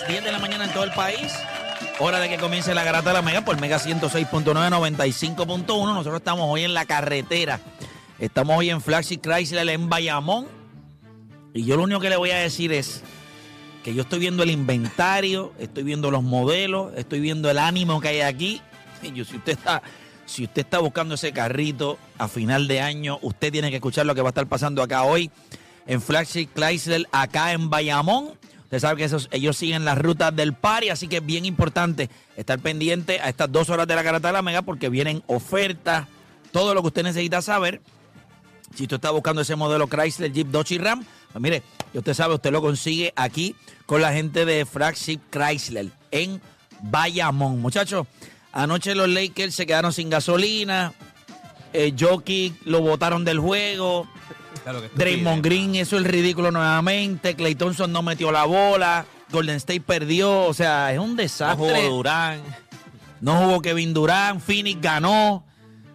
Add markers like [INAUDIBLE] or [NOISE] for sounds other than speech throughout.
Las 10 de la mañana en todo el país. Hora de que comience la garata de la Mega por Mega 106.9, 95.1. Nosotros estamos hoy en la carretera. Estamos hoy en Flagship Chrysler en Bayamón. Y yo lo único que le voy a decir es que yo estoy viendo el inventario, estoy viendo los modelos, estoy viendo el ánimo que hay aquí. Y yo, si usted está, si usted está buscando ese carrito a final de año, usted tiene que escuchar lo que va a estar pasando acá hoy en Flagship Chrysler, acá en Bayamón. Usted sabe que esos, ellos siguen las rutas del party, así que es bien importante estar pendiente a estas dos horas de la carata de la mega porque vienen ofertas, todo lo que usted necesita saber. Si usted está buscando ese modelo Chrysler, Jeep, Dodge y Ram, pues mire, usted sabe, usted lo consigue aquí con la gente de Flagship Chrysler en Bayamón. Muchachos, anoche los Lakers se quedaron sin gasolina, eh, Jokic lo botaron del juego, Draymond Green hizo el ridículo nuevamente, Clay Thompson no metió la bola, Golden State perdió, o sea, es un desastre. Durán. No jugó Kevin Durant, Phoenix ganó.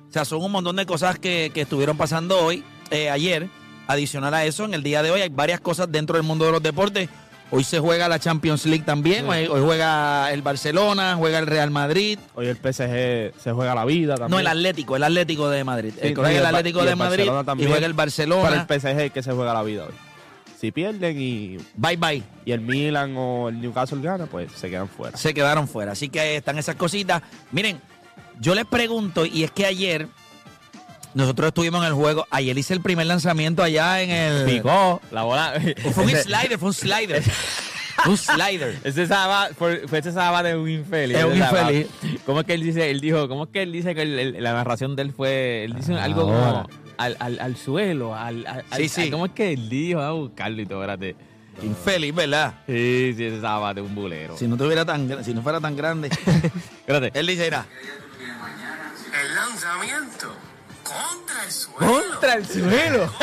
O sea, son un montón de cosas que, que estuvieron pasando hoy, eh, ayer. Adicional a eso, en el día de hoy hay varias cosas dentro del mundo de los deportes. Hoy se juega la Champions League también. Hoy, hoy juega el Barcelona, juega el Real Madrid. Hoy el PSG se juega la vida también. No, el Atlético, el Atlético de Madrid. Sí, Eh, juega el Atlético de Madrid y juega el Barcelona. Para el PSG que se juega la vida hoy. Si pierden y, Bye bye. y el Milan o el Newcastle gana, pues se quedan fuera. se quedaron fuera. Así que están esas cositas. Miren, yo les pregunto, y es que ayer nosotros estuvimos en el juego. Ayer hice el primer lanzamiento allá en el. Picó la bola. Fue un slider, fue un slider. un slider. [LAUGHS] Ese sábado, fue, fue ese sábado de un infeliz. Es un infeliz. ¿Cómo es que él dice? Él dijo, ¿cómo es que él dice que el- el- la narración de él fue, él dice algo como al, al, al suelo, al, al- Sí, al- sí. ¿Cómo es que él dijo? Vamos a buscarlo y todo, espérate. Infeliz, ¿verdad? Sí, sí, ese sábado de un bulero. Si no tuviera tan, si no fuera tan grande. [LAUGHS] Espérate. Él dice, mira, El lanzamiento contra el suelo. Contra el suelo.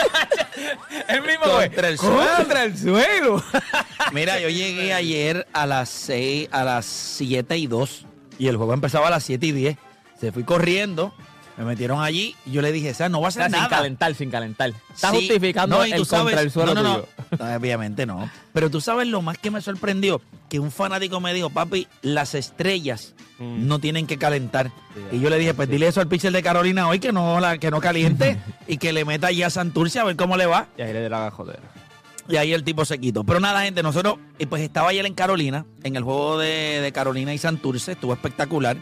[LAUGHS] el mismo güey. Contra el suelo. Contra el suelo. [LAUGHS] mira, yo llegué ayer a las 6, a las 7 y 2 y el juego empezaba a las 7 y 10. Se fui corriendo, me metieron allí y yo le dije, o sea, no va a ser sin nada. calentar, sin calentar. Está Sí, justificando no, y el sabes- contra el suelo no, no. No, Obviamente no. Pero tú sabes lo más que me sorprendió, que un fanático me dijo, papi, las estrellas Mm. no tienen que calentar. Y yo le dije, pues dile eso al pitcher de Carolina hoy que no la, que no caliente [LAUGHS] y que le meta ya a Santurce a ver cómo le va. Y ahí le la jodera. Y ahí el tipo se quitó. Pero nada, gente, nosotros, y pues estaba ayer en Carolina, en el juego de, de Carolina y Santurce, estuvo espectacular.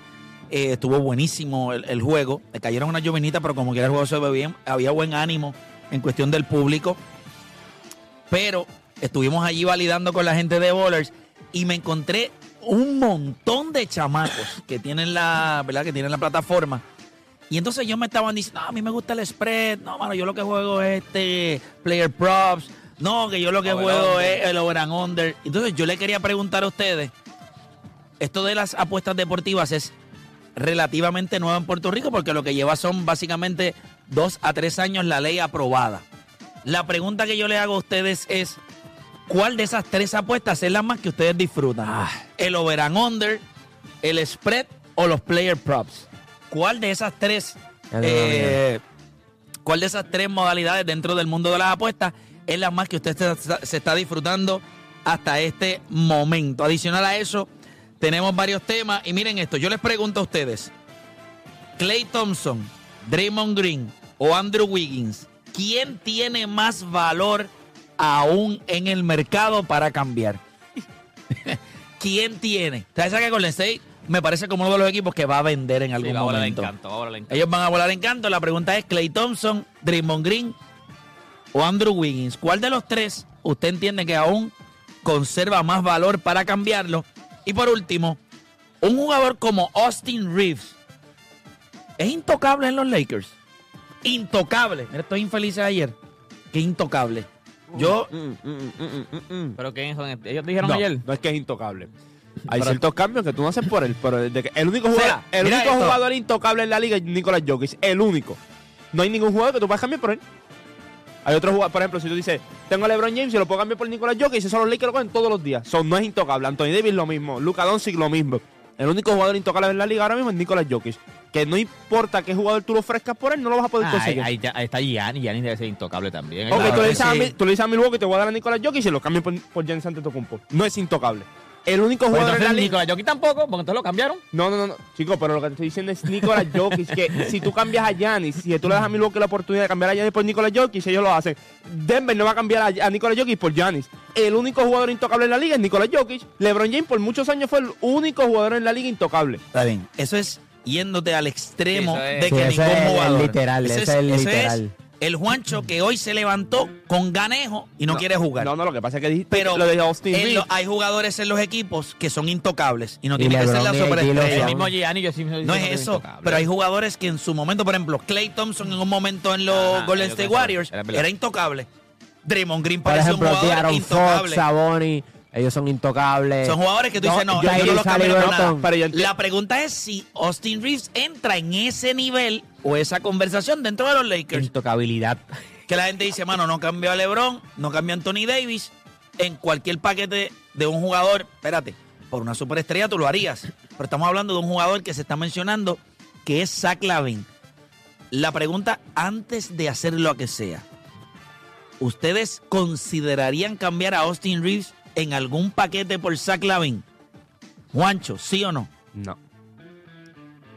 Eh, estuvo buenísimo el, el juego. Le cayeron unas llovenitas, pero como quiera el juego se ve bien. Había buen ánimo en cuestión del público. Pero estuvimos allí validando con la gente de Bowlers y me encontré un montón de chamacos que tienen la, ¿verdad? Que tienen la plataforma. Y entonces ellos me estaban diciendo, no, a mí me gusta el spread, no, mano, yo lo que juego es este player props, no, que yo lo que Over juego under. es el over and under. Entonces yo le quería preguntar a ustedes, esto de las apuestas deportivas es relativamente nuevo en Puerto Rico porque lo que lleva son básicamente dos a tres años la ley aprobada. La pregunta que yo le hago a ustedes es, ¿cuál de esas tres apuestas es la más que ustedes disfrutan? ¿El over and under, el spread o los player props? ¿Cuál de esas tres, eh, cuál de esas tres modalidades dentro del mundo de las apuestas es la más que usted se, está- se está disfrutando hasta este momento? Adicional a eso, tenemos varios temas y miren esto, yo les pregunto a ustedes, Clay Thompson, Draymond Green o Andrew Wiggins, ¿quién tiene más valor aún en el mercado para cambiar? [LAUGHS] ¿Quién tiene? ¿Sabes que Golden State me parece como uno de los equipos que va a vender en Sí, algún va a volar momento? encanto, va a volar encanto. Ellos van a volar en canto. La pregunta es Clay Thompson, Draymond Green o Andrew Wiggins. ¿Cuál de los tres usted entiende que aún conserva más valor para cambiarlo? Y por último, un jugador como Austin Reeves es intocable en los Lakers. Intocable. Mira, estoy infeliz de ayer. Que intocable. Yo, Mm, mm, mm. Pero ¿quiénes son? estos? Ellos dijeron No, ayer. no es que es intocable. Hay Pero- ciertos cambios que tú no haces por él, pero el único, O sea, jugador, el mira único esto. jugador intocable en la liga es Nicolás Jokic, el único. No hay ningún jugador que tú puedas cambiar por él. Hay otros jugadores, por ejemplo, si tú dices, tengo a LeBron James y lo puedo cambiar por Nicolás Jokic, esos son los Lakers que lo cogen todos los días. Son, no es intocable. Anthony Davis lo mismo, Luka Doncic lo mismo. El único jugador intocable en la liga ahora mismo es Nicolás Jokic. Que no importa qué jugador tú lo ofrezcas por él, no lo vas a poder Ah, conseguir. ahí está Gianni. Gianni debe ser intocable también. Ok, Claro tú, le dices a sí. mi- tú le dices a Milwaukee que te voy a dar a Nicolás Jokic y se lo cambian por, por Giannis Antetokounmpo. No es intocable. El único Pues jugador en la entonces liga... Nicolás Jokic tampoco, porque entonces lo cambiaron. No, no, no, no. Chico, pero lo que te estoy diciendo es Nicolás Jokic, que [LAUGHS] si tú cambias a Giannis, si tú le das a Milwaukee la oportunidad de cambiar a Giannis por Nicolás Jokic, ellos lo hacen. Denver no va a cambiar a, a Nicolás Jokic por Giannis. El único jugador intocable en la liga es Nicolás Jokic. LeBron James por muchos años fue el único jugador en la liga intocable. está bien. Eso es yéndote al extremo Sí, es- de Sí, que ese ningún es el jugador. literal, ese es el literal. el Juancho que hoy se levantó con ganejo y no, quiere jugar. No, no, lo que pasa es que dijiste Pero lo de Austin lo- hay jugadores en los equipos que son intocables y no Y tiene que ser la superestrella. El son. mismo Gianni, yo sí me No es eso, pero hay jugadores que en su momento, por ejemplo, Clay Thompson en un momento en los Golden State Warriors era intocable. Draymond Green Por parecía un ejemplo, jugador Aaron intocable. Fox, Saboni, ellos son intocables. Son jugadores que tú dices, no, yo yo no los cambio por nada. Pero yo enti- La pregunta es si Austin Reeves entra en ese nivel o esa conversación dentro de los Lakers. Intocabilidad. Que la gente dice, mano, no cambió a LeBron, no cambió a Anthony Davis. En cualquier paquete de un jugador, espérate, por una superestrella tú lo harías. Pero estamos hablando de un jugador que se está mencionando que es Zach Lavin. La pregunta, antes de hacer lo que sea, ¿ustedes considerarían cambiar a Austin Reeves en algún paquete por Zach Lavin? Juancho, ¿sí o no? No.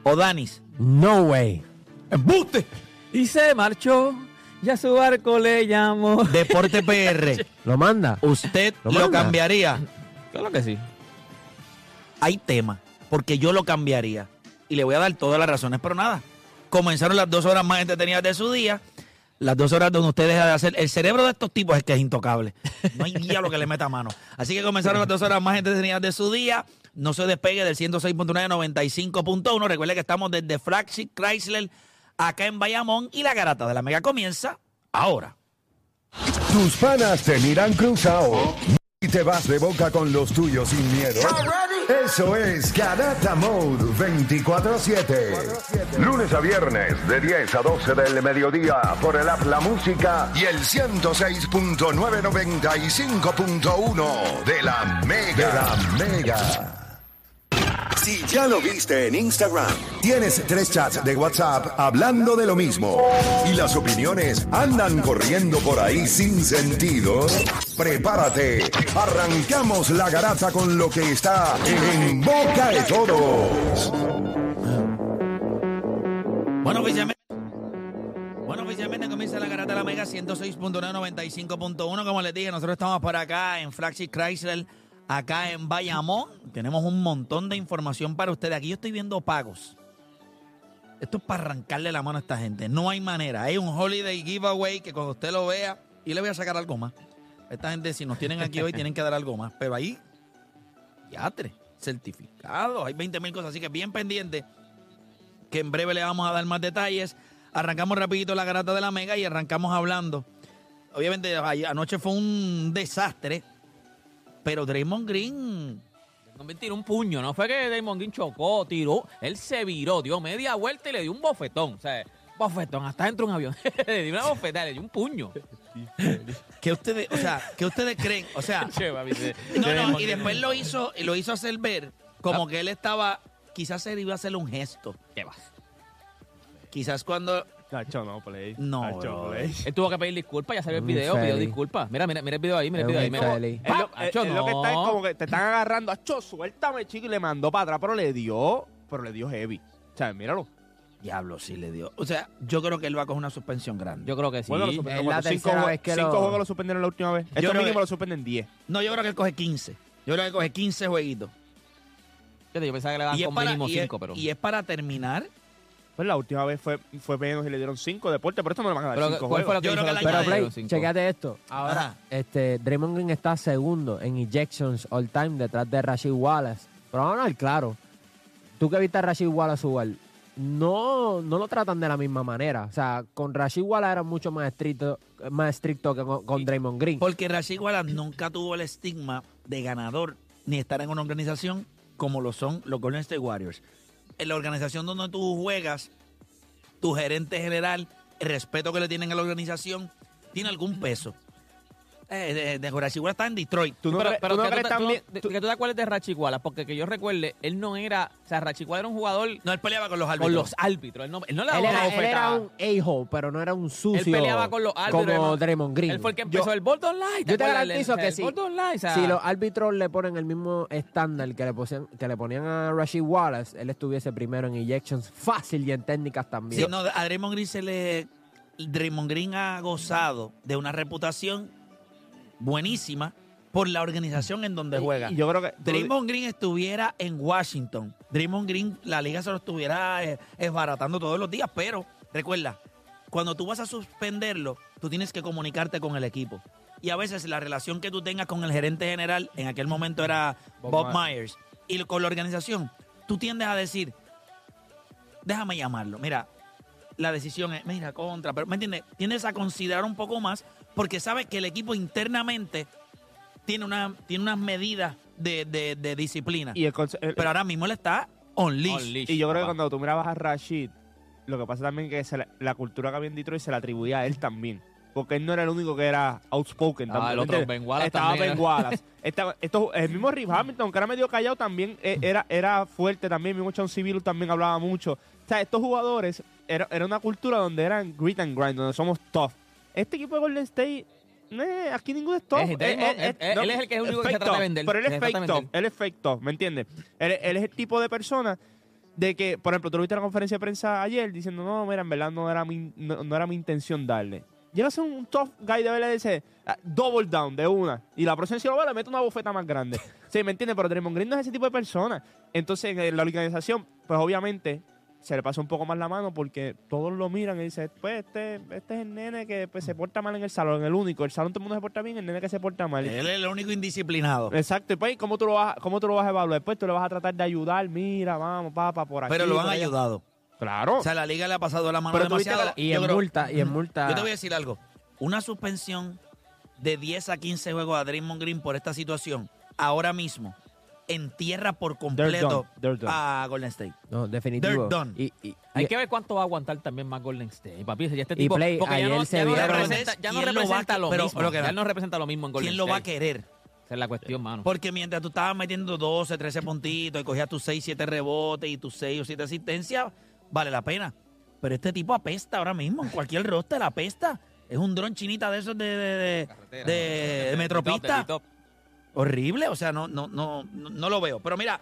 ¿O Danis? No way. ¡Embuste! Y se marchó. Ya su barco le llamó. Deporte [LAUGHS] PR. ¿Lo manda? ¿Usted ¿Lo lo, manda? cambiaría? Claro que sí. Hay tema, porque yo lo cambiaría. Y le voy a dar todas las razones, pero nada. Comenzaron las dos horas más entretenidas de su día. Las dos horas donde usted deja de hacer. El cerebro de estos tipos es que es intocable. No hay diablo que le meta mano. Así que comenzaron las dos horas más entretenidas de su día. No se despegue del 106.9 95.1. Recuerde que estamos desde Flagship Chrysler, acá en Bayamón. Y la garata de la mega comienza ahora. Tus panas te miran cruzado y te vas de boca con los tuyos sin miedo. Eso es Garata Mode 24-7. Lunes a viernes de 10 a 12 del mediodía por el App La Música y el 106.995.1 de la Mega. De la Mega. Si ya lo viste en Instagram, tienes tres chats de WhatsApp hablando de lo mismo y las opiniones andan corriendo por ahí sin sentido, prepárate. Arrancamos la garata con lo que está en boca de todos. Bueno, oficialmente. Bueno, oficialmente comienza la garata de la Mega 106.995.1. Como les dije, nosotros estamos por acá en Flagship Chrysler, acá en Bayamón. Tenemos un montón de información para ustedes. Aquí yo estoy viendo pagos. Esto es para arrancarle la mano a esta gente. No hay manera. Hay un holiday giveaway que cuando usted lo vea, y le voy a sacar algo más. Esta gente, si nos tienen aquí hoy, tienen que dar algo más. Pero ahí, yatre, certificados, hay 20 mil cosas. Así que bien pendiente que en breve le vamos a dar más detalles. Arrancamos rapidito la garata de la Mega y arrancamos hablando. Obviamente anoche fue un desastre, pero Draymond Green También tiró un puño, no fue que Damon Green chocó, tiró, él se viró, dio media vuelta y le dio un bofetón, o sea, bofetón, hasta dentro de un avión, [LAUGHS] le dio una bofetada, le dio un puño. que ustedes, o sea, que ustedes creen, o sea, no, no, Draymond y Green- después lo hizo, lo hizo hacer ver como que él estaba, quizás él iba a hacerle un gesto. ¿Qué vas? Quizás cuando Nacho, no, play. No, Nacho, bro. play. Él tuvo que pedir disculpas, ya salió el video, pidió disculpas. Mira, mira, mira el video ahí, mira el video ahí. Mira. Es lo, Ah, es- Acho, es lo que no. está es como que te están agarrando. Acho, suéltame, chico, y le mandó para atrás, pero le dio, pero le dio heavy. O sea, míralo. Diablo, sí le dio. O sea, yo creo que él va a coger una suspensión grande. Yo creo que sí. Bueno, lo suspendieron es la cinco, tercera vez que cinco lo- juegos lo suspendieron la última vez. Esto mínimo que- lo suspenden 10. No, yo creo que él coge 15. Yo creo que coge 15 jueguitos. Yo pensaba que le daban con para, mínimo y, es, 5, pero... y es para terminar. Pues la última vez fue, fue menos y le dieron 5 deportes, pero esto no le van a dar Pero, 5 ¿cuál fue juegos. lo que Yo creo que la Pero Play, chequéate esto. Ahora, Ajá. este, Draymond Green está segundo en ejections all time detrás de Rashid Wallace. Pero vamos a ver claro. Tú que viste a Rashid Wallace jugar, no, no lo tratan de la misma manera. O sea, con Rashid Wallace era mucho más estricto, más estricto que con, con Draymond Green. Porque Rashid Wallace nunca tuvo el estigma de ganador ni estar en una organización como lo son los Golden State Warriors. En la organización donde tú juegas, tu gerente general, el respeto que le tienen a la organización, tiene algún peso. Eh, de, de Wallace está en Detroit. ¿Tú no pero, pero tú no que, crees tú, te- tú- también? de- tú- que tú te acuerdes de Rachicuala, porque que yo recuerde, él no era, o sea, Rachicuala era un jugador No, él peleaba con los árbitros. con los árbitros, él no, él no le daba él, una era, él era un a-hole, pero no era un sucio. Él peleaba con los árbitros. Como. Draymond Green. Él fue el que empezó Yo- el Bolton Light. yo te garantizo que sí. Bolton Light, o sea, Si los árbitros le ponen el mismo estándar que le, ponían, que le ponían a Rashid Wallace, él estuviese primero en ejections fácil y en técnicas también. Sí, no, a Draymond Green se le. Draymond Green ha gozado de una reputación buenísima por la organización en donde juega. Y yo creo que. Draymond Green estuviera en Washington. Draymond Green, la liga se lo estuviera eh, esbaratando todos los días, pero recuerda, cuando tú vas a suspenderlo, tú tienes que comunicarte con el equipo. Y a veces la relación que tú tengas con el gerente general, en aquel momento era Bob Bob, Myers. Myers, y con la organización, tú tiendes a decir, déjame llamarlo, mira, la decisión es, mira, contra, pero ¿me entiendes? Tiendes a considerar un poco más porque sabes que el equipo internamente tiene, una, tiene unas medidas de, de- de disciplina. y, el conce- el- pero ahora mismo él está on leash. on leash, y yo creo que cuando tú mirabas a Rashid, lo que pasa también es que se la, la cultura que había en Detroit se la atribuía a él también. Porque él no era el único que era outspoken. Ah, tampoco, el ¿me otro? Ben Wallace Estaba también Ben. Wallace. [LAUGHS] Estaba- esto- el mismo Rip Hamilton, que era medio callado, también eh, era, era fuerte también. El mismo Sean Civil también hablaba mucho. O sea, estos jugadores, era, era una cultura donde eran grit and grind, donde somos tough. Este equipo de Golden State, eh, aquí ninguno es tough. Es- es- es- él es el que es el único que se trata de vender, Pero él es fake vender. Él es fake tough, ¿me entiendes? Él, él es el tipo de persona de que, por ejemplo, tú lo viste en la conferencia de prensa ayer diciendo, no, mira, en verdad no era mi, no, no era mi intención darle. Llega a ser un tough guy de dice, ah, double down de una. Y la próxima si lo ve, le mete una bofeta más grande. [LAUGHS] sí, ¿me entiendes? Pero Draymond Green no es ese tipo de persona. Entonces, en la organización, pues obviamente se le pasa un poco más la mano porque todos lo miran y dicen, pues este, este es el nene que pues, se porta mal en el salón, el único. El salón todo el mundo se porta bien, el nene que se porta mal. Él es el único indisciplinado. Exacto, y pues, ¿cómo tú, lo vas, ¿cómo tú lo vas a evaluar? Después tú le vas a tratar de ayudar, mira, vamos, papá, por aquí. Pero lo han ayudado. Claro. O sea, la liga le ha pasado la mano Pero demasiado. que y en creo- multa, y en multa. Yo te voy a decir algo. Una suspensión de 10 a 15 juegos a Draymond Green por esta situación, ahora mismo, entierra por completo done, they're done. a Golden State. No, definitivo. They're done. Y, y- Hay y- que ver cuánto va a aguantar también más Golden State. Papi, ya este Y tipo. Play, porque ya ayer no, se ya no vieron- representa, ya no ¿Quién lo va a representa lo pero- mismo. pero que- ya no representa lo mismo en Golden ¿Quién lo va a State. querer? Esa es la cuestión, mano. Porque mientras tú estabas metiendo 12, 13 puntitos y cogías tus 6, 7 rebotes y tus 6 o 7 asistencias, vale la pena. Pero este tipo apesta ahora mismo. En cualquier roster apesta. Es un dron chinita de esos de, de, de- de- de metropista. Horrible. O sea, no, no, no, no, no lo veo. Pero mira,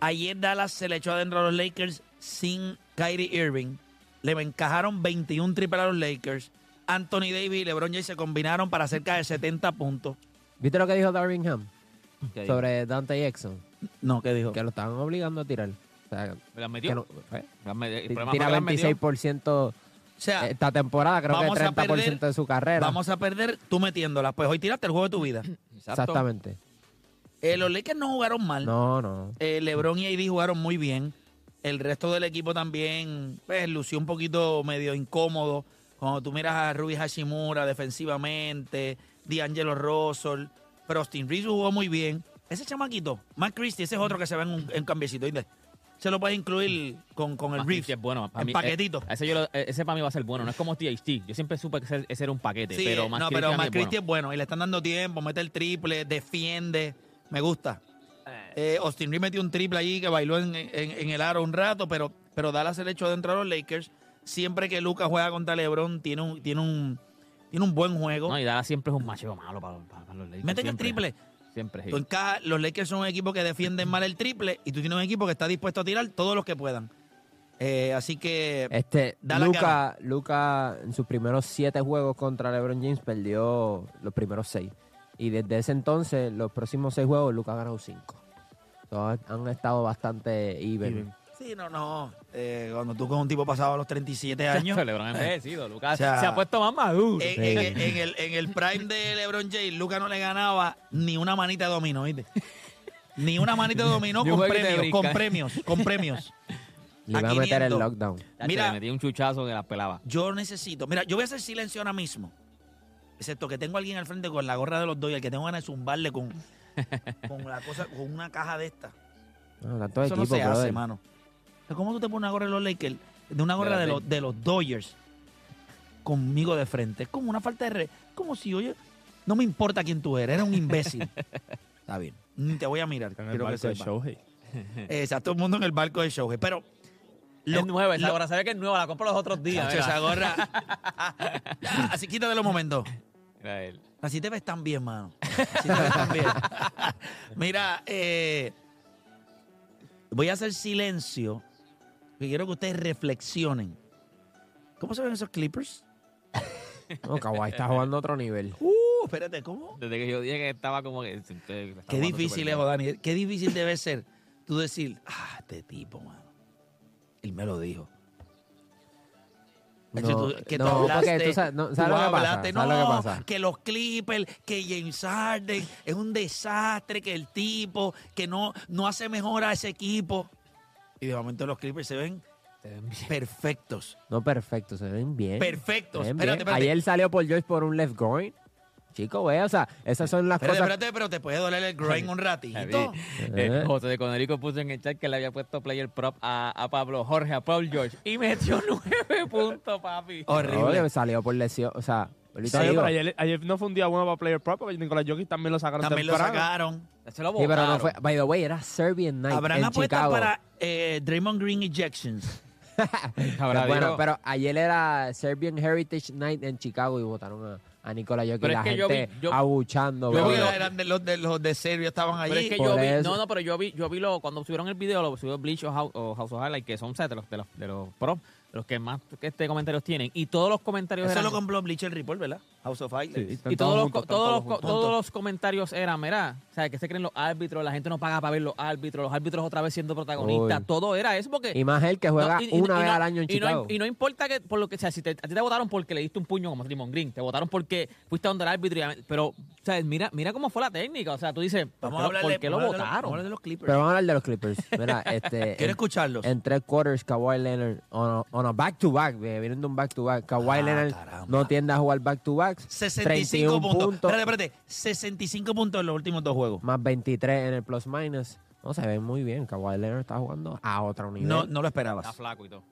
ayer Dallas se le echó adentro a los Lakers sin Kyrie Irving. Le encajaron 21 triples a los Lakers. Anthony Davis y LeBron James se combinaron para cerca de 70 puntos. ¿Viste lo que dijo Darvingham ¿Qué dijo? sobre Dante Jackson? No, ¿qué dijo? Que lo estaban obligando a tirar. O sea, ¿Me las metió? no- eh, tira fue que las metió. 26% O sea, esta temporada, creo que vamos a 30% perder- de su carrera. Vamos a perder tú metiéndolas. Pues hoy tiraste el juego de tu vida. Exacto. Exactamente. Eh, los Lakers no jugaron mal. No, no. Eh, LeBron y AD jugaron muy bien. El resto del equipo también pues, lució un poquito medio incómodo. Cuando tú miras a Ruby Hashimura defensivamente, D'Angelo Russell, pero Austin Reeves jugó muy bien. Ese chamaquito, Matt Christie, ese es otro que se ve en un, en cambiecito. ¿oíste? Se lo puedes incluir con, con el Más Reeves. Christie es bueno. para en mí, paquetito. eh, ese, yo lo- eh, ese para mí va a ser bueno. No es como THT. Yo siempre supe que ese, ese era un paquete. Sí, pero más no, pero Matt es Christie bueno. es bueno y le están dando tiempo, mete el triple, defiende, me gusta. Eh, Austin Reeves metió un triple allí que bailó en, en- en el aro un rato, pero, pero Dallas el hecho de entrar a los Lakers. Siempre que Lucas juega contra LeBron, tiene un, tiene un, tiene un buen juego. No, y Dallas siempre es un macheo malo para, para- para los Lakers. Meten el triple. Siempre. Tú los Lakers son un equipo que defienden mal el triple y tú tienes un equipo que está dispuesto a tirar todos los que puedan. Eh, así que Este, Da la Luca, Luca en sus primeros siete juegos contra LeBron James perdió los primeros seis. Y desde ese entonces, los próximos seis juegos, Luca ha ganado cinco. So, han estado bastante even. Even. Sí, no, no. Eh, cuando tú con un tipo pasado a los 37 años. LeBron ha envejecido. Lucas O sea, se ha puesto más maduro. en, en- en el, en el prime de LeBron James, Luca no le ganaba ni una manita de dominó, ¿viste? Ni una manita de dominó con premios, con premios, con premios. [LAUGHS] Le a va a meter el 500. lockdown. Mira- le metí un chuchazo que la pelaba. Yo necesito. Mira, yo voy a hacer silencio ahora mismo. Excepto que tengo a alguien al frente con la gorra de los Dodgers que tengo ganas de zumbarle con, con la cosa, con una caja de esta. No, tanto Eso no equipo, se hace, brother. Mano. O sea, ¿Cómo tú te pones una gorra de los Lakers? De una gorra de los los, de los Dodgers conmigo de frente. Es como una falta de re. Como si, oye, no me importa quién tú eres, eres un imbécil. [LAUGHS] Está bien. Ni te voy a mirar. Está en el barco de. Shohei. [LAUGHS] Exacto, todo el mundo en el barco de Shohei. Pero. lo- es nueva, esa lo- gorra. ¿Sabes que es nueva? La compro los otros días. Chacho, mira. esa gorra. [LAUGHS] Así quítate los momentos. Mira él. Así te ves tan bien, mano. Así te ves tan bien. Mira, eh, voy a hacer silencio. Que quiero que ustedes reflexionen. ¿Cómo se ven esos Clippers? No, [LAUGHS] Kawhi está jugando a otro nivel. Uh, espérate, ¿cómo? Desde que yo dije que estaba como que... Qué difícil es. Daniel. Qué difícil debe ser tú decir, ah, este tipo, mano. Él me lo dijo. No, tú- que tú no, porque hablaste, tú sabes- no, tú ¿sabes lo que pasa? hablaste, ¿Sabes no, lo que pasa? que los Clippers, que James Harden es un desastre, que el tipo, que no, no hace mejor a ese equipo. Y de momento los Clippers se ven Se ven bien. perfectos. No perfecto, se ven bien. Perfectos. Se ven Espérate, bien. espérate. Ayer salió por George por un left groin. Chico, güey, o sea, esas son las Espérate, cosas. espérate, pero te puede doler el groin un ratito. Eh. eh, José de Conerico puso en el chat que le había puesto player prop a, a Pablo Jorge, a Paul George, y metió [LAUGHS] nueve puntos, papi. Horrible. Salió por lesión. O sea, Sí, digo, pero ayer, ayer no fue un día bueno para Player Prop porque Nicolás Jokic también lo sacaron También lo sacaron. Se lo Sí, pero no fue. By the way, era Serbian Night Habrán en apuestas Chicago. para eh, Draymond Green Ejections. [LAUGHS] Bueno, pero ayer era Serbian Heritage Night en Chicago y votaron a, a Nikola Jokic. Pero y es la que yo gente vi- yo- abuchando. yo Yo bro. vi- eran de los de los de Serbia estaban allí. Pero es que yo vi, no, no, pero yo vi, yo vi lo, cuando subieron el video, lo subió Bleach o House, o House of Highlights, que son o sea, de los, de los, de los pros, los que más que este comentarios tienen, y todos los comentarios Eso eran, lo compró Bleacher Report, ¿verdad? House of Highlights. Sí, y todos todos los, juntos, todos, los, juntos. todos los comentarios eran, mira, o sea, que se creen los árbitros, la gente no paga para ver los árbitros, los árbitros otra vez siendo protagonistas, Uy. todo era eso porque... Y más él que juega No, y- una y vez no- al año en y no, Chicago. y no importa que, por lo que sea, si te- a ti te votaron porque le diste un puño como Draymond Green, te votaron porque fuiste donde el árbitro, y- pero, o sea, mira, mira cómo fue la técnica, o sea, tú dices, ¿por Vamos qué a lo- hablar ¿por de, qué lo a votaron? Vamos a hablar de los Clippers. Pero vamos a hablar de los Clippers. Mira, [LAUGHS] este. Quiero en, escucharlos. en tres quarters, Kawhi Leonard, on a, a back-to-back, vienen de un back-to-back. Kawhi Ah, Leonard caramba. no tiende a jugar back-to-backs. 65 31 puntos. Espérate, espérate. 65 puntos en los últimos dos juegos. Más 23 en el plus-minus. No, se ve muy bien. Kawhi Leonard está jugando a otro nivel. No, No, no lo esperabas. Está flaco y todo.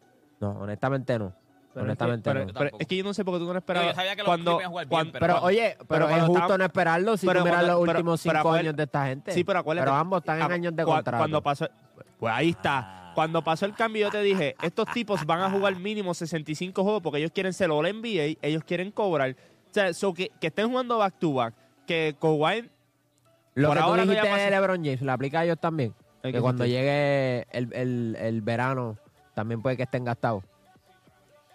honestamente no. Pero, es que, honestamente pero- no. pero Tampoco. es que yo no sé por qué tú no esperabas. Yo sabía que los cuando, Clippers iban a jugar bien, cuando- pero- Pero, oye, pero, pero es justo estaban- no esperarlo si pero tú miras cuando- los pero- últimos pero cinco años de esta gente. Sí, pero acuérdate. Pero ambos están en ah, años de contrato. Cuando pasó. Pues ahí está. Cuando pasó el cambio, yo te dije: estos tipos van a jugar mínimo 65 juegos porque ellos quieren ser All NBA, ellos quieren cobrar. O sea, so que, que estén jugando back to back. Que Kawhi. Lo por que tú ahora no dijiste de LeBron James, ¿lo aplica a ellos también? ¿En Que cuando llegue el, el- el verano también puede que estén gastados.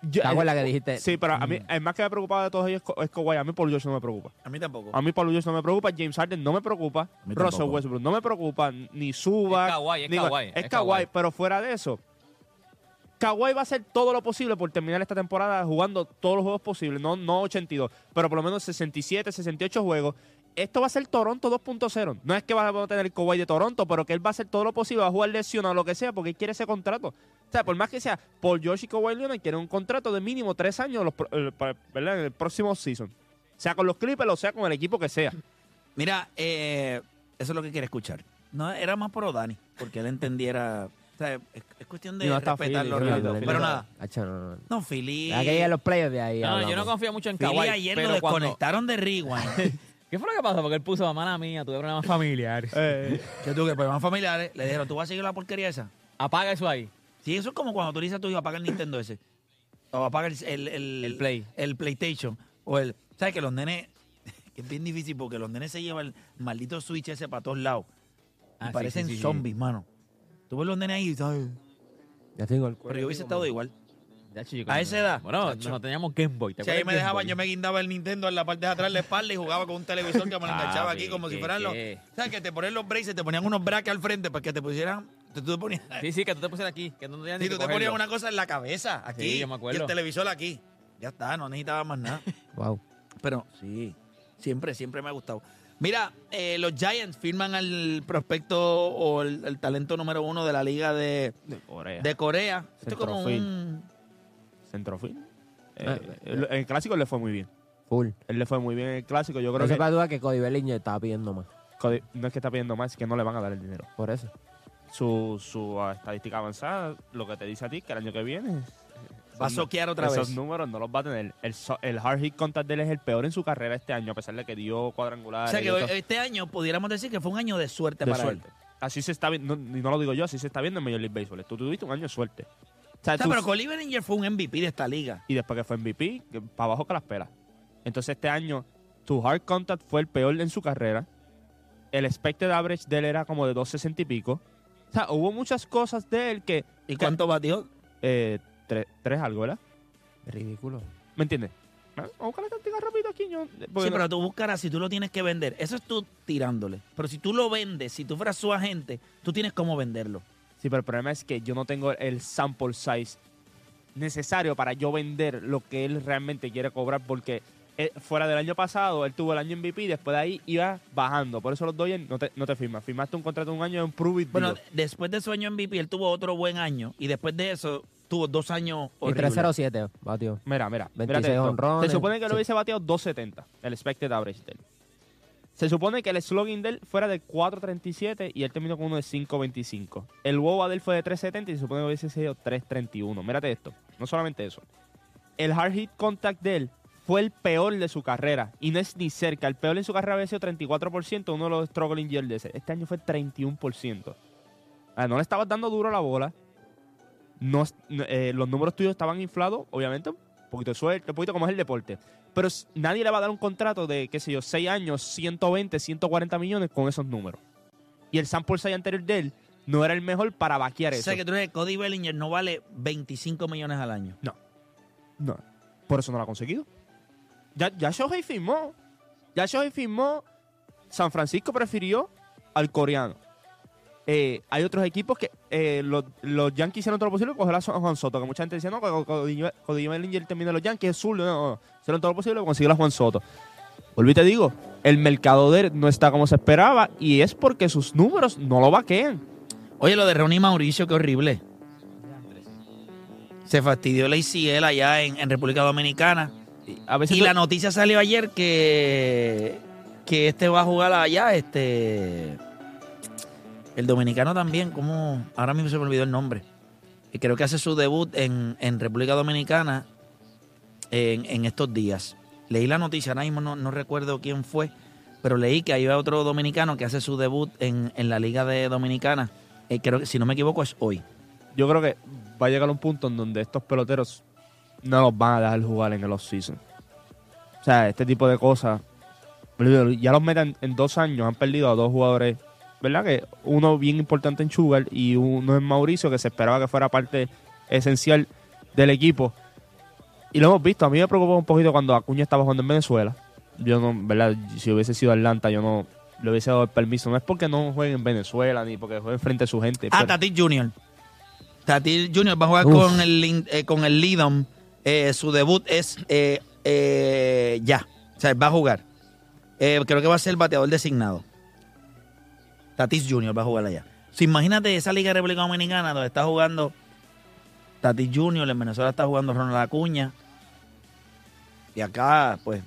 Yo- ¿Te acuerdas que dijiste? Sí, pero a mí, Mm. el más que me preocupaba de todos ellos es Ka- es Kawhi. A mí Paul George no me preocupa. A mí tampoco. A mí Paul George no me preocupa. James Harden no me preocupa. Russell. Westbrook no me preocupa. Ni Suba. Es Kawhi, es Kawhi, Es Kawhi. pero fuera de eso. Kawhi va a hacer todo lo posible por terminar esta temporada jugando todos los juegos posibles, no, no 82, pero por lo menos 67, 68 juegos. Esto va a ser Toronto 2.0. No es que va a tener Kawhi de Toronto, pero que él va a hacer todo lo posible, va a jugar lesionado, lo que sea, porque él quiere ese contrato. O sea, por más que sea Paul George y Kawhi Leonard, quieren un contrato de mínimo tres años los ¿verdad? en el próximo season. Sea con los Clippers o sea con el equipo que sea. Mira, eh, eso es lo que quiere escuchar. No, era más por Dani, porque él entendiera. O sea, es, es cuestión de no está respetarlo. Philly, Pero Philly. nada. Hacho, no, no. No, Philly. Hay que ir a los playoffs de ahí. No, yo no hablamos. confío mucho en Philly Kawhi, ayer lo pero cuando... desconectaron de Rewind. [LAUGHS] ¿Qué fue lo que pasó? Porque él puso, mala mía, tuve problemas familiares. [LAUGHS] Eh, que tú, que problemas familiares, le dijeron, ¿tú vas a seguir la porquería esa? Apaga eso ahí. Sí, eso es como cuando tú le dices a tu hijo, apaga el Nintendo ese. O apaga el, el, el, El Play. El PlayStation. O el. ¿Sabes que los nenes. [LAUGHS] Que es bien difícil porque los nenes se llevan el maldito Switch ese para todos lados. Y Ah, sí, parecen sí, sí, sí. zombies, mano. Tú ves los nenes ahí, ¿sabes? Ya tengo el Pero cuello yo hubiese estado igual. Ya, chico, A esa edad, Bueno, chacho. no teníamos Game Boy. ¿te Si ahí me Game dejaban, Boy? yo me guindaba el Nintendo en la parte de atrás de la espalda y jugaba con un televisor que me lo enganchaba aquí como si ¿qué, fueran los... ¿Sabes? Que te ponían los braces, te ponían unos brackets al frente para que te pusieran... Tú, tú te ponías... [LAUGHS] Sí, sí, que tú te pusieras aquí. Que no tenías ni Sí, que tú te ponías una cosa en la cabeza, aquí, Sí, yo me y acuerdo. el televisor aquí. Ya está, no necesitaba más nada. [LAUGHS] Wow. Pero sí, siempre, siempre me ha gustado. Mira, eh, los Giants firman al prospecto o el, el talento número uno de la liga de, De Corea. de Corea. Esto es como Centrofil. un... Centrofil. Ah, Eh, el, el clásico le fue muy bien. Full. Él le fue muy bien en el clásico. Yo No creo se que cabe duda que Cody Bellinger estaba pidiendo más. Cody- no es que está pidiendo más, es que no le van a dar el dinero. Por eso. Su, su estadística avanzada, lo que te dice a ti, que el año que viene. Va a esos soquear otra esos vez. números no los va a tener. El, el hard hit contact de él es el peor en su carrera este año, a pesar de que dio O cuadrangular. sea que este año pudiéramos decir que fue un año de suerte de para suerte. él. Así se está viendo, no, y no lo digo yo, así se está viendo en Major League Baseball. Tú tuviste un año de suerte. O sea, O sea, tú- pero Cody Bellinger fue un MVP de esta liga. y después que fue MVP, que para abajo que las pelas. Entonces este año, tu hard contact fue el peor en su carrera. El expected average de él era como de 260 y pico. O sea, hubo muchas cosas de él que... ¿Y cuánto batió? Eh, tres, tres algo, ¿verdad? Ridículo. ¿Me entiendes? Ah, Vamos a buscar la táctica rápido aquí. Yo, Sí, no- pero tú buscarás si tú lo tienes que vender. Eso es tú tirándole. Pero si tú lo vendes, si tú fueras su agente, tú tienes cómo venderlo. Sí, pero el problema es que yo no tengo el sample size necesario para yo vender lo que él realmente quiere cobrar porque eh, fuera del año pasado él tuvo el año MVP y después de ahí iba bajando. Por eso los Dodgers no te, no te firman. Firmaste un contrato de un año en Prove It Bueno, Deal. después de su año MVP, él tuvo otro buen año. Y después de eso, tuvo dos años Y horribles. 307 batió. Mira, mira. 26 mírate esto. honrones. Se supone que lo hubiese bateado 270, el expected average de él. Se supone que el slogan de él fuera de 4.37 y él terminó con uno de 5.25. El WOBA de él fue de 3.70 y se supone que hubiese sido 3.31. Mírate esto. No solamente eso. El hard hit contact de él fue el peor de su carrera y no es ni cerca. El peor en su carrera había sido 34%, uno de los struggling years de ese. Este año fue 31%. Ah, no le estabas dando duro a la bola. No, no, eh, los números tuyos estaban inflados, obviamente, un poquito de suerte, un poquito como es el deporte. Pero nadie le va a dar un contrato de, qué sé yo, 6 años, 120, 140 millones con esos números. Y el sample size anterior de él no era el mejor para vaquear O eso. sea que tú dices Cody Bellinger no vale 25 millones al año. No, por eso no lo ha conseguido. Ya, ya Shohei firmó. Ya Shohei firmó. San Francisco prefirió al coreano. Eh, hay otros equipos que eh, los, los Yankees hicieron todo lo posible por coger a Juan Soto, que mucha gente decía, no, Cody Bellinger termina los Yankees, es zurdo, no, no, hicieron todo lo posible por conseguir a Juan Soto. Volví te digo, el mercado de él no está como se esperaba y es porque sus números no lo vaquean. Oye, lo de Ronnie Mauricio, qué horrible. Se fastidió la ICL allá en, en República Dominicana. A veces Y tú- la noticia salió ayer que, que este va a jugar allá, este. El dominicano también, como. Ahora mismo se me olvidó el nombre. Y creo que hace su debut en, en República Dominicana en, en estos días. Leí la noticia, ahora mismo no, no recuerdo quién fue, pero leí que hay otro dominicano que hace su debut en, en la Liga de Dominicana. Eh, creo que, si no me equivoco, es hoy. yo creo que va a llegar un punto en donde estos peloteros no los van a dejar jugar en el off-season. O sea, este tipo de cosas. Ya los meten en dos años, han perdido a dos jugadores, ¿verdad? Que uno bien importante en Sugar y uno en Mauricio, que se esperaba que fuera parte esencial del equipo. Y lo hemos visto, a mí me preocupó un poquito cuando Acuña estaba jugando en Venezuela. Yo no, ¿verdad? Si hubiese sido Atlanta, yo no le hubiese dado el permiso. No es porque no juegue en Venezuela ni porque juegue frente a su gente. Ah, pero- Tatis Jr. Tatis Jr. va a jugar Uf. con el, Lin- eh, con el Lidom. Eh, su debut es eh, eh, ya. O sea, va a jugar. Eh, creo que va a ser el bateador designado. Tatis Jr. va a jugar allá. So, imagínate esa Liga de República Dominicana donde está jugando Tatis Jr., en Venezuela está jugando Ronald Acuña. Y acá, pues,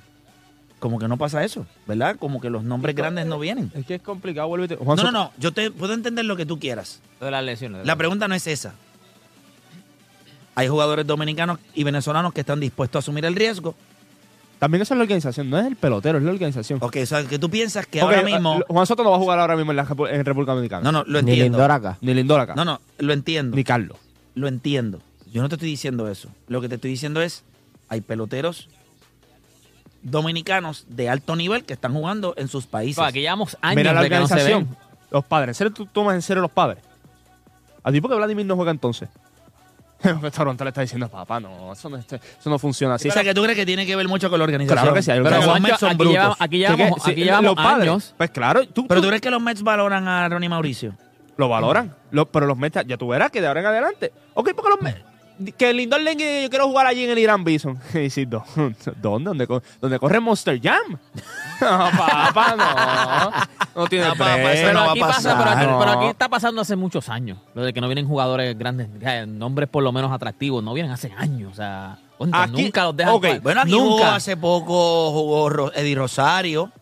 como que no pasa eso, ¿verdad? Como que los nombres grandes no vienen. Es que es complicado, vuelve No, no, no. Yo te puedo entender lo que tú quieras. De las lesiones. La pregunta no es esa. Hay jugadores dominicanos y venezolanos que están dispuestos a asumir el riesgo. También eso es la organización, no es el pelotero, es la organización. Ok, o sea, que tú piensas que Ok, ahora mismo... eh, Juan Soto no va a jugar ahora mismo en, la, Repu- en República Dominicana. No, no, lo Ni entiendo. Lindor acá. Ni Lindor acá. No, no, lo entiendo. Ni Carlos. Lo entiendo. Yo no te estoy diciendo eso. Lo que te estoy diciendo es, hay peloteros dominicanos de alto nivel que están jugando en sus países. aquí llevamos años Mira la de que no se organización. ven. Los padres. ¿En serio tú tomas en serio los padres? ¿A ti por qué Vladimir no juega entonces? [LAUGHS] Toronto le está diciendo, papá, no, eso no, eso no funciona así. o sea, que tú crees que tiene que ver mucho con la organización. Claro que sí, hay Pero los Mets son aquí, brutos. llevamos, aquí llevamos, aquí llevamos los padres, años. Pues claro, tú, Pero tú- tú crees que los Mets valoran a Ronnie Mauricio. lo valoran. Lo- pero los Mets, ya tú verás que de ahora en adelante. Ok, porque los Mets. Que el Lindor le diga, yo quiero jugar allí en el Irán Bison. [LAUGHS] Y sí, ¿dó- [LAUGHS] ¿dónde? ¿Dónde, co- dónde corre Monster Jam? [LAUGHS] No, papá, no. No tiene No, papá, break. eso Pero no va a aquí, pasa, pasar. pero, aquí, No. pero aquí está pasando hace muchos años. Lo de que no vienen jugadores grandes, eh, nombres por lo menos atractivos. No vienen hace años. O sea, Aquí- nunca los dejan. ok, jugar. Bueno, aquí jugó nunca. hace poco jugó Ro- Eddie Rosario.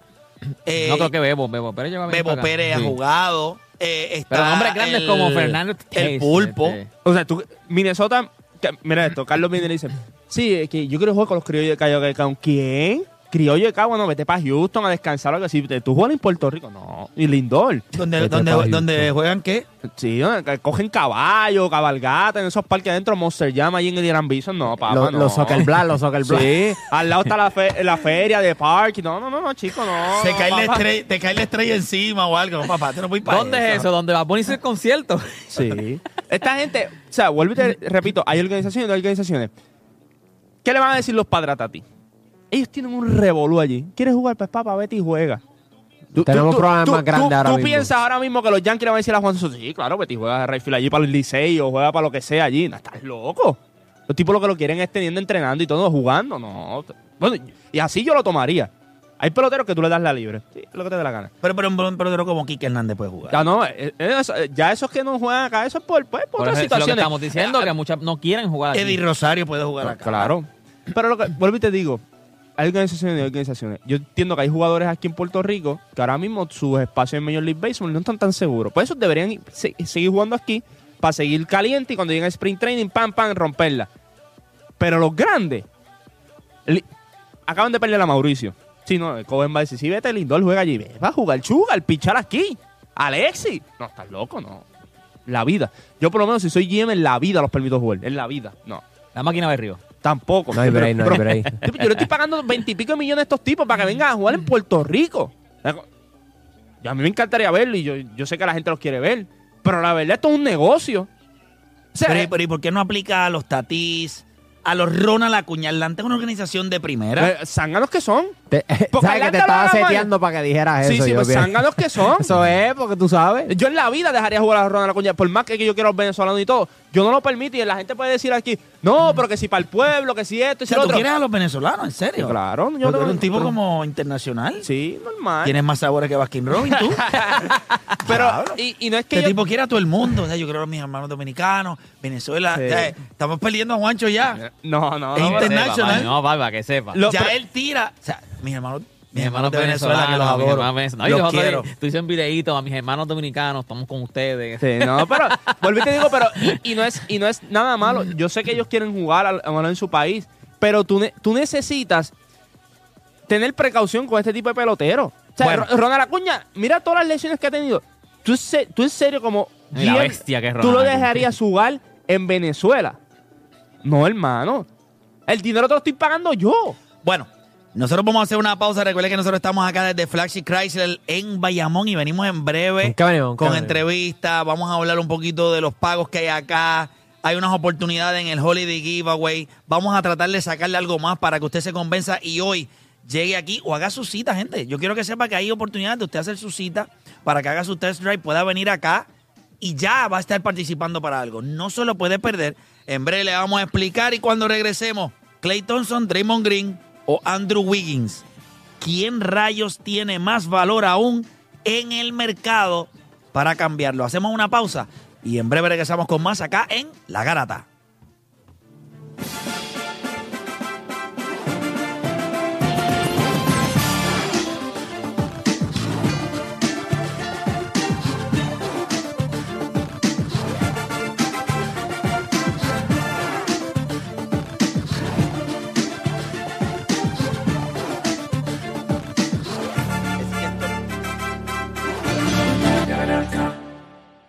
Eh, no creo que Bebo, Bebo Pérez Bebo acá. Pérez ha jugado. Eh, está Pero nombres grandes el- como Fernando El Pulpo. este. O sea, tú, Minnesota, mira esto, Carlos viene y dice, sí, es que yo quiero jugar con los criollos de Cayo ¿Con quién? Criollo de Cagua, no, vete para Houston a descansar o algo así. ¿Tú juegas en Puerto Rico? No. Y Lindor. Vete donde, donde juegan qué? Sí, ¿no? cogen caballo, cabalgata en esos parques adentro, Monster Jam allí en el Irán Bison. No, papá, Los no. los Soccer Black, los Soccer Black. Sí, al lado está la, fe- la feria de parque. No, no, no, no, chico, no. [LAUGHS] Se no, cae, la estrella, te cae la estrella encima o algo. Papá, te no voy para ¿Dónde es eso? ¿Dónde va a ponerse el concierto? [LAUGHS] Sí. Esta gente, o sea, vuelvo y te repito, hay organizaciones, hay organizaciones. ¿Qué le van a decir los padres a Tati? Ellos tienen un revolú allí. ¿Quieres jugar? Pues papá, vete y juega. Tú- Tenemos tú- problemas tú- más grandes tú- ahora Tú mismo. piensas ahora mismo que los Yankees le van a decir a Juan Soto, sí, claro, vete y juega a Rayfield allí para el Licey o juega para lo que sea allí. No, estás loco. Los tipos lo que lo quieren es teniendo, entrenando y todo, jugando. No. Bueno, y así yo lo tomaría. Hay peloteros que tú le das la libre. Sí, lo que te dé la gana. Pero, pero un pelotero como Kike Hernández puede jugar. Ya no, eh, eh, eso- eh, ya esos que no juegan acá, eso es por, pues, por Por otras eso es lo que situaciones. estamos diciendo, que muchas no quieren jugar aquí. Eddie Rosario puede jugar acá. Claro. Pero lo que, vuelvo y te digo, hay organizaciones y organizaciones. Yo entiendo que hay jugadores aquí en Puerto Rico que ahora mismo sus espacios en Major League Baseball no están tan seguros. Por eso deberían ir- se- seguir jugando aquí para seguir caliente y cuando lleguen a Spring Training, pam, pam, romperla. Pero los grandes acaban de perder a Mauricio. Sí, no, el Cohen va a decir, sí, vete Lindor, juega allí. Va a jugar Chuga, pichar aquí. Alexi. No, estás loco, no. La vida. Yo por lo menos si soy GM en la vida los permito jugar. En la vida. No. La máquina de Río. Tampoco. No hay break, no hay Pero- break. Yo le estoy pagando veintipico millones a estos tipos para que vengan a jugar en Puerto Rico. A mí me encantaría verlo y yo, yo sé que la gente los quiere ver. Pero la verdad, esto es un negocio. O sea, Pero, pero ¿y por qué no aplica a los Tatís, a los Ronald Acuña? Atlanta es una organización de primera. eh, zánganos que son. Te- Porque ¿Sabes que te estaba seteando para que dijeras Sí, eso? sí, yo pues zánganos que son. [LAUGHS] Eso es, porque tú sabes. Yo en la vida dejaría jugar a la Ronald Acuña. Por más que yo quiera a los venezolanos y todo. Yo no lo permito y la gente puede decir aquí, no, pero que si para el pueblo, que si esto, o y si lo ¿tú otro. quieres a los venezolanos? ¿En serio? Claro, yo no- eres un tipo pero- como internacional. Sí, normal. Tienes más sabores que Baskin Robin, tú. [LAUGHS] Pero, Claro. y, y no es que Este yo- tipo quiere a todo el mundo. O sea, yo creo a mis hermanos dominicanos, Venezuela. Sí. O sea, estamos perdiendo a Juancho ya. No, no, Es no. Internacional. No, para que sepa. Lo- ya pero- él tira. O sea, mis hermanos, mis hermanos de Venezuela, que los venezolanos, mis adoro. hermanos venezolanos. No, y los quiero. Tú hice un videíto a mis hermanos dominicanos, estamos con ustedes. Sí, no, pero [LAUGHS] vuelvo y te digo, pero y, y no es y no es nada malo. Yo sé que ellos quieren jugar a, en su país, pero tú, ne- tú necesitas tener precaución con este tipo de pelotero. O sea, Bueno. Ro- Ronald Acuña, mira todas las lesiones que ha tenido. Tú, se- tú en serio como la GM, bestia que es tú Ronald lo Acuña. dejarías jugar en Venezuela. No, hermano. El dinero te lo estoy pagando yo. Bueno, nosotros vamos a hacer una pausa. Recuerden que nosotros estamos acá desde Flagship Chrysler en Bayamón y venimos en breve ¿Con? ¿Con entrevistas. Vamos a hablar un poquito de los pagos que hay acá. Hay unas oportunidades en el Holiday Giveaway. Vamos a tratar de sacarle algo más para que usted se convenza y hoy llegue aquí o haga su cita, gente. Yo quiero que sepa que hay oportunidades de usted hacer su cita para que haga su test drive, pueda venir acá y ya va a estar participando para algo. No se lo puede perder. En breve le vamos a explicar y cuando regresemos, Clay Thompson, Draymond Green o Andrew Wiggins. ¿Quién rayos tiene más valor aún en el mercado para cambiarlo? Hacemos una pausa y en breve regresamos con más acá en La Garata.